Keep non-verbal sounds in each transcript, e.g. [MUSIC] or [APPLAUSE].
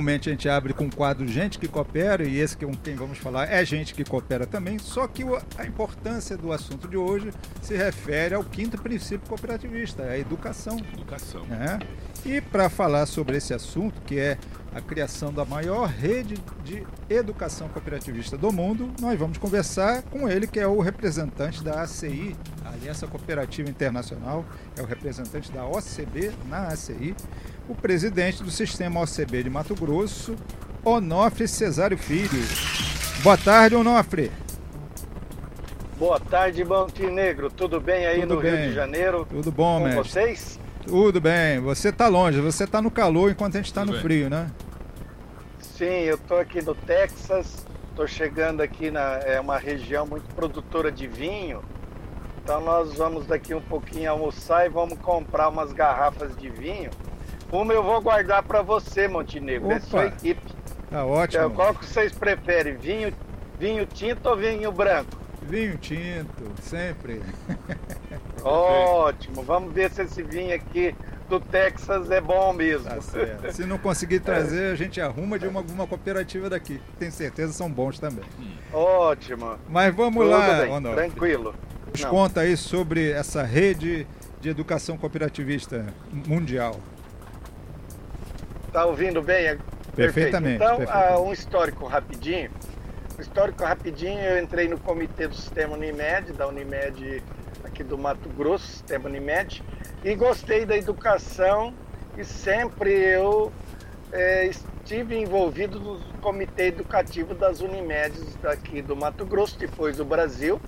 Normalmente a gente abre com o quadro Gente que Coopera, e esse que com quem vamos falar é gente que coopera também, só que a importância do assunto de hoje se refere ao quinto princípio cooperativista, a educação. Educação. É? E para falar sobre esse assunto, que é a criação da maior rede de educação cooperativista do mundo, nós vamos conversar com ele, que é o representante da ACI, Aliança Cooperativa Internacional, é o representante da OCB na ACI, o presidente do Sistema OCB de Mato Grosso, Onofre Cesário Filho. Boa tarde, Onofre. Boa tarde, Montenegro. Tudo bem aí Tudo no bem. Rio de Janeiro? Tudo bom, com mestre? vocês? Tudo bem. Você está longe, você está no calor enquanto a gente está no bem. frio, né? Sim, eu estou aqui no Texas. Estou chegando aqui na é uma região muito produtora de vinho. Então nós vamos daqui um pouquinho almoçar e vamos comprar umas garrafas de vinho. Uma eu vou guardar para você, Montenegro, é Opa. sua equipe. Tá ótimo. Então, qual que vocês preferem? Vinho, vinho tinto ou vinho branco? Vinho tinto, sempre. [LAUGHS] Ótimo. Vamos ver se esse vinho aqui do Texas é bom mesmo. Tá. Se não conseguir trazer, a gente arruma de uma, alguma cooperativa daqui. Tenho certeza são bons também. Ótimo. Mas vamos Tudo lá, bem, Onofre. tranquilo. Nos Não. conta aí sobre essa rede de educação cooperativista mundial. Tá ouvindo bem? É- Perfeitamente, Então, perfeitamente. ah, um histórico rapidinho. Um histórico rapidinho, eu entrei no comitê do Sistema Unimed, da Unimed aqui do Mato Grosso, Sistema Unimed, e gostei da educação e sempre eu eh, estive envolvido no comitê educativo das Unimedes daqui do Mato Grosso, depois do Brasil.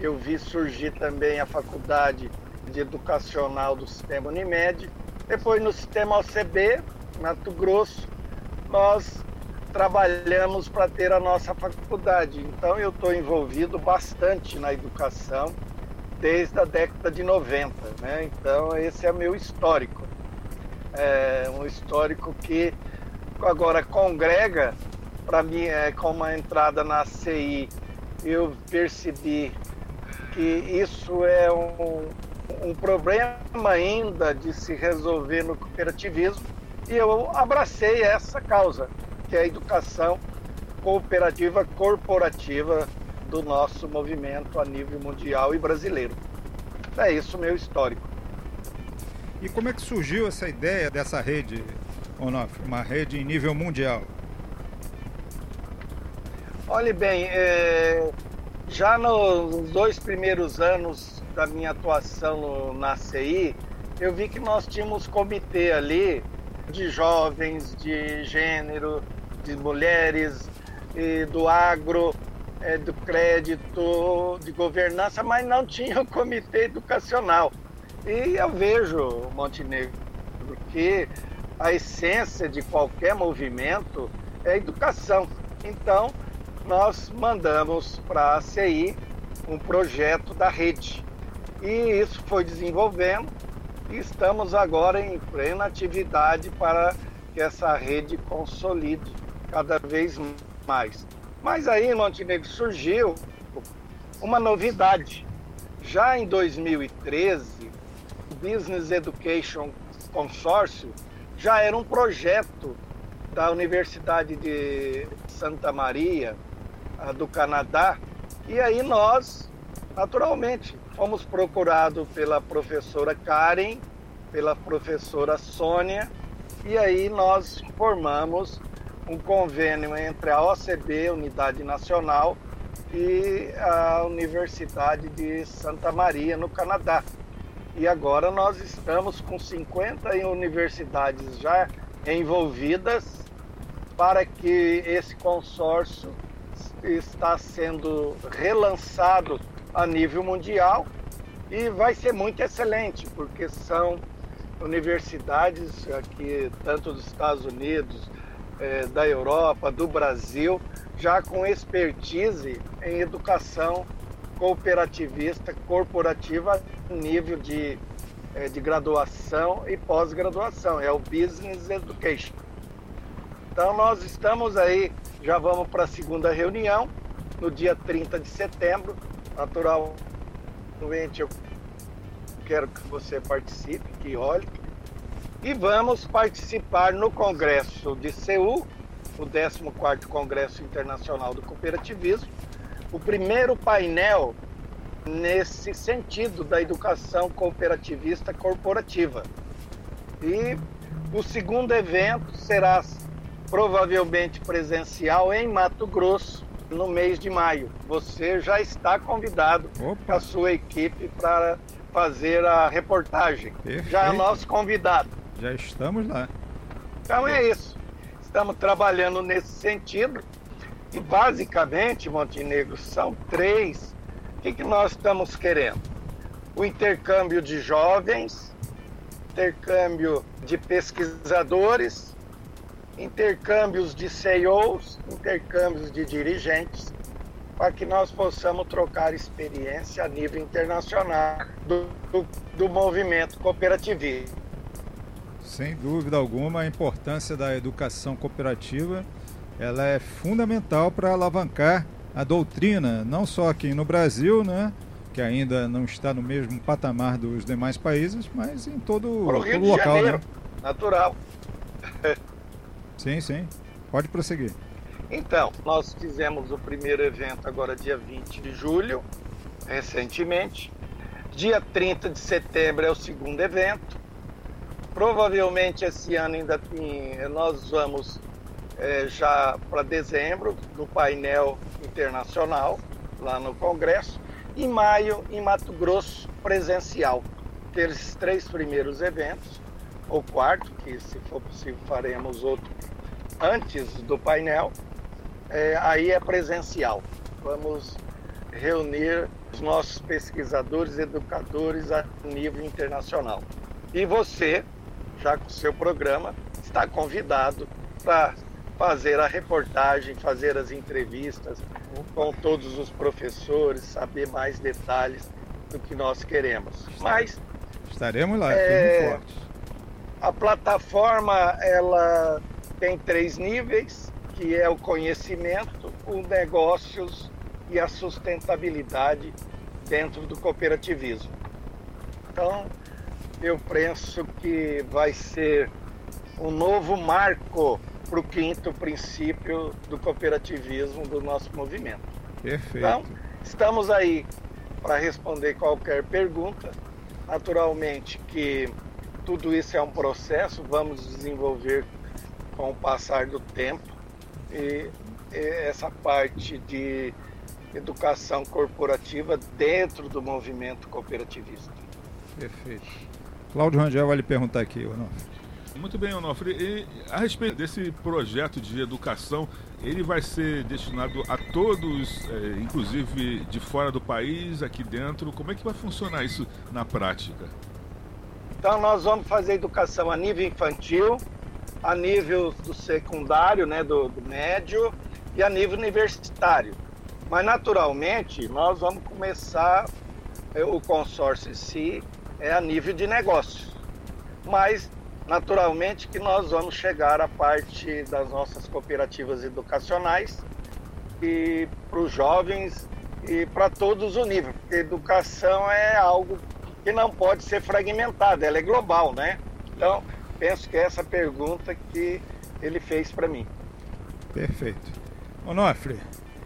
Eu vi surgir também a faculdade de educacional do Sistema Unimed. Depois no Sistema OCB, Mato Grosso, nós trabalhamos para ter a nossa faculdade. Então eu estou envolvido bastante na educação desde a década de 90. Né? Então esse é meu histórico. É um histórico que agora congrega, para mim, é, com uma entrada na CI, eu percebi que isso é um, um problema ainda de se resolver no cooperativismo e eu abracei essa causa, que é a educação cooperativa corporativa do nosso movimento a nível mundial e brasileiro. É isso meu histórico. E como é que surgiu essa ideia dessa rede, Onofre? Uma rede em nível mundial? Olhe bem, é, já nos dois primeiros anos da minha atuação na CI, eu vi que nós tínhamos comitê ali de jovens, de gênero, de mulheres, e do agro, é, do crédito, de governança, mas não tinha um comitê educacional. E eu vejo, Montenegro, que a essência de qualquer movimento é educação. Então, nós mandamos para a CI um projeto da rede. E isso foi desenvolvendo e estamos agora em plena atividade para que essa rede consolide cada vez mais. Mas aí, Montenegro, surgiu uma novidade. Já em 2013, o Business Education Consórcio já era um projeto da Universidade de Santa Maria, do Canadá, e aí nós, naturalmente, fomos procurados pela professora Karen, pela professora Sônia, e aí nós formamos um convênio entre a OCB, Unidade Nacional, e a Universidade de Santa Maria, no Canadá. E agora nós estamos com 50 universidades já envolvidas para que esse consórcio está sendo relançado a nível mundial e vai ser muito excelente, porque são universidades aqui, tanto dos Estados Unidos, eh, da Europa, do Brasil, já com expertise em educação cooperativista, corporativa, nível de é, de graduação e pós-graduação, é o Business Education. Então nós estamos aí, já vamos para a segunda reunião, no dia 30 de setembro. Naturalmente eu quero que você participe, que olhe. E vamos participar no Congresso de Seul, o 14º Congresso Internacional do Cooperativismo, o primeiro painel nesse sentido da educação cooperativista corporativa. E o segundo evento será provavelmente presencial em Mato Grosso no mês de maio. Você já está convidado com a sua equipe para fazer a reportagem. Perfeito. Já é nosso convidado. Já estamos lá. Então é isso. Estamos trabalhando nesse sentido. E basicamente, Montenegro, são três. O que, que nós estamos querendo? O intercâmbio de jovens, intercâmbio de pesquisadores intercâmbios de CEOs, intercâmbios de dirigentes, para que nós possamos trocar experiência a nível internacional do, do, do movimento cooperativista. Sem dúvida alguma, a importância da educação cooperativa ela é fundamental para alavancar a doutrina, não só aqui no Brasil, né, que ainda não está no mesmo patamar dos demais países, mas em todo, o local. Janeiro, né? Natural. Sim, sim. Pode prosseguir. Então, nós fizemos o primeiro evento agora dia 20 de julho, recentemente. Dia 30 de setembro é o segundo evento. Provavelmente esse ano ainda tem, nós vamos é, já para dezembro no painel internacional lá no Congresso. Em maio, em Mato Grosso, presencial. Aqueles três primeiros eventos ou quarto, que se for possível faremos outro antes do painel, é, aí é presencial. Vamos reunir os nossos pesquisadores, educadores a nível internacional. E você, já com o seu programa, está convidado para fazer a reportagem, fazer as entrevistas com todos os professores, saber mais detalhes do que nós queremos. Mas estaremos lá, é, fortes a plataforma ela tem três níveis, que é o conhecimento, os negócios e a sustentabilidade dentro do cooperativismo. Então, eu penso que vai ser um novo marco para o quinto princípio do cooperativismo do nosso movimento. Perfeito. Então, estamos aí para responder qualquer pergunta. Naturalmente que tudo isso é um processo, vamos desenvolver com o passar do tempo e, e essa parte de educação corporativa dentro do movimento cooperativista. Perfeito. Cláudio Rangel vai lhe perguntar aqui, Onofre. Muito bem, Onofre. E a respeito desse projeto de educação, ele vai ser destinado a todos, é, inclusive de fora do país, aqui dentro. Como é que vai funcionar isso na prática? Então nós vamos fazer educação a nível infantil, a nível do secundário, né, do, do médio e a nível universitário. Mas naturalmente nós vamos começar é, o consórcio em si é a nível de negócio. Mas naturalmente que nós vamos chegar à parte das nossas cooperativas educacionais e para os jovens e para todos os níveis, porque educação é algo que não pode ser fragmentada, ela é global, né? Então, penso que é essa pergunta que ele fez para mim. Perfeito. Onofre,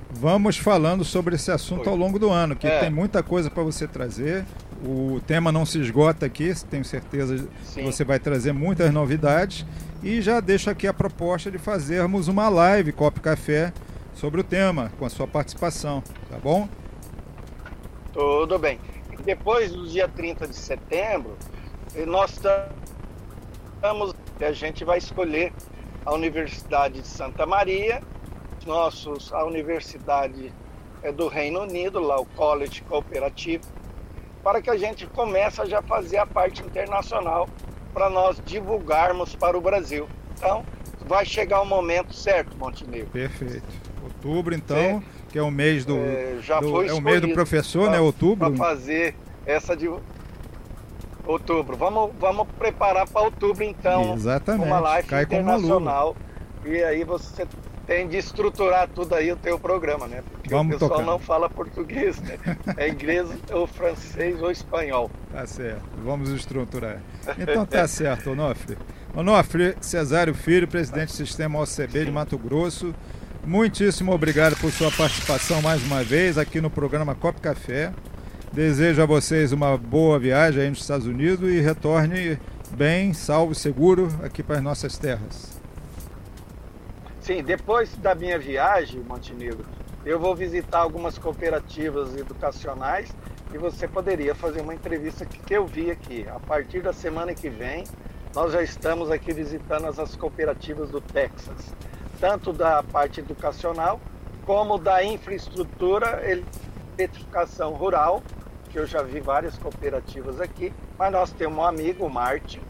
vamos falando sobre esse assunto ao longo do ano, que é. tem muita coisa para você trazer. O tema não se esgota aqui, tenho certeza Sim. que você vai trazer muitas novidades. E já deixo aqui a proposta de fazermos uma live Copo Café sobre o tema, com a sua participação, tá bom? Tudo bem depois do dia 30 de setembro, nós estamos, a gente vai escolher a Universidade de Santa Maria, nossos, a Universidade é do Reino Unido, lá o College Cooperativo, para que a gente comece a já fazer a parte internacional para nós divulgarmos para o Brasil. Então, vai chegar o momento certo, Montenegro. Perfeito. Outubro, então, que é o mês do, é, já do, foi é o mês do professor, pra, né? Outubro. Para fazer essa de Outubro. Vamos, vamos preparar para outubro, então. Exatamente. Uma live Cai internacional. E aí você tem de estruturar tudo aí o teu programa, né? Porque Vamos o pessoal tocar. não fala português, né? É inglês, ou francês ou espanhol. Tá certo, vamos estruturar. Então tá certo, Onofre. Onofre Cesário Filho, presidente do Sistema OCB de Mato Grosso. Muitíssimo obrigado por sua participação mais uma vez aqui no programa Copo Café. Desejo a vocês uma boa viagem aí nos Estados Unidos e retorne bem, salvo e seguro aqui para as nossas terras. Sim, depois da minha viagem, Montenegro, eu vou visitar algumas cooperativas educacionais e você poderia fazer uma entrevista que, eu vi aqui. A partir da semana que vem, nós já estamos aqui visitando as, as cooperativas do Texas, tanto da parte educacional como da infraestrutura, eletrificação rural, que eu já vi várias cooperativas aqui, mas nós temos um amigo, o Martin,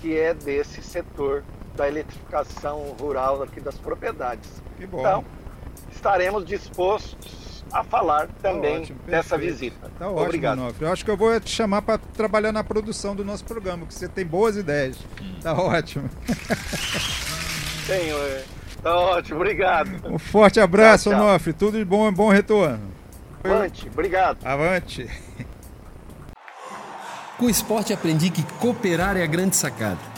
que é desse setor da eletrificação rural aqui das propriedades. Que bom. Então, estaremos dispostos a falar também ótimo, dessa visita. Tá ótimo, Obrigado. Onofre. Eu acho que eu vou te chamar para trabalhar na produção do nosso programa, porque você tem boas ideias. Tá ótimo. Tenho, é. Tá ótimo, obrigado. Um forte abraço, Tchau, tchau. Onofre. Tudo de bom e bom retorno. Avante, obrigado. Avante. Com o esporte aprendi que cooperar é a grande sacada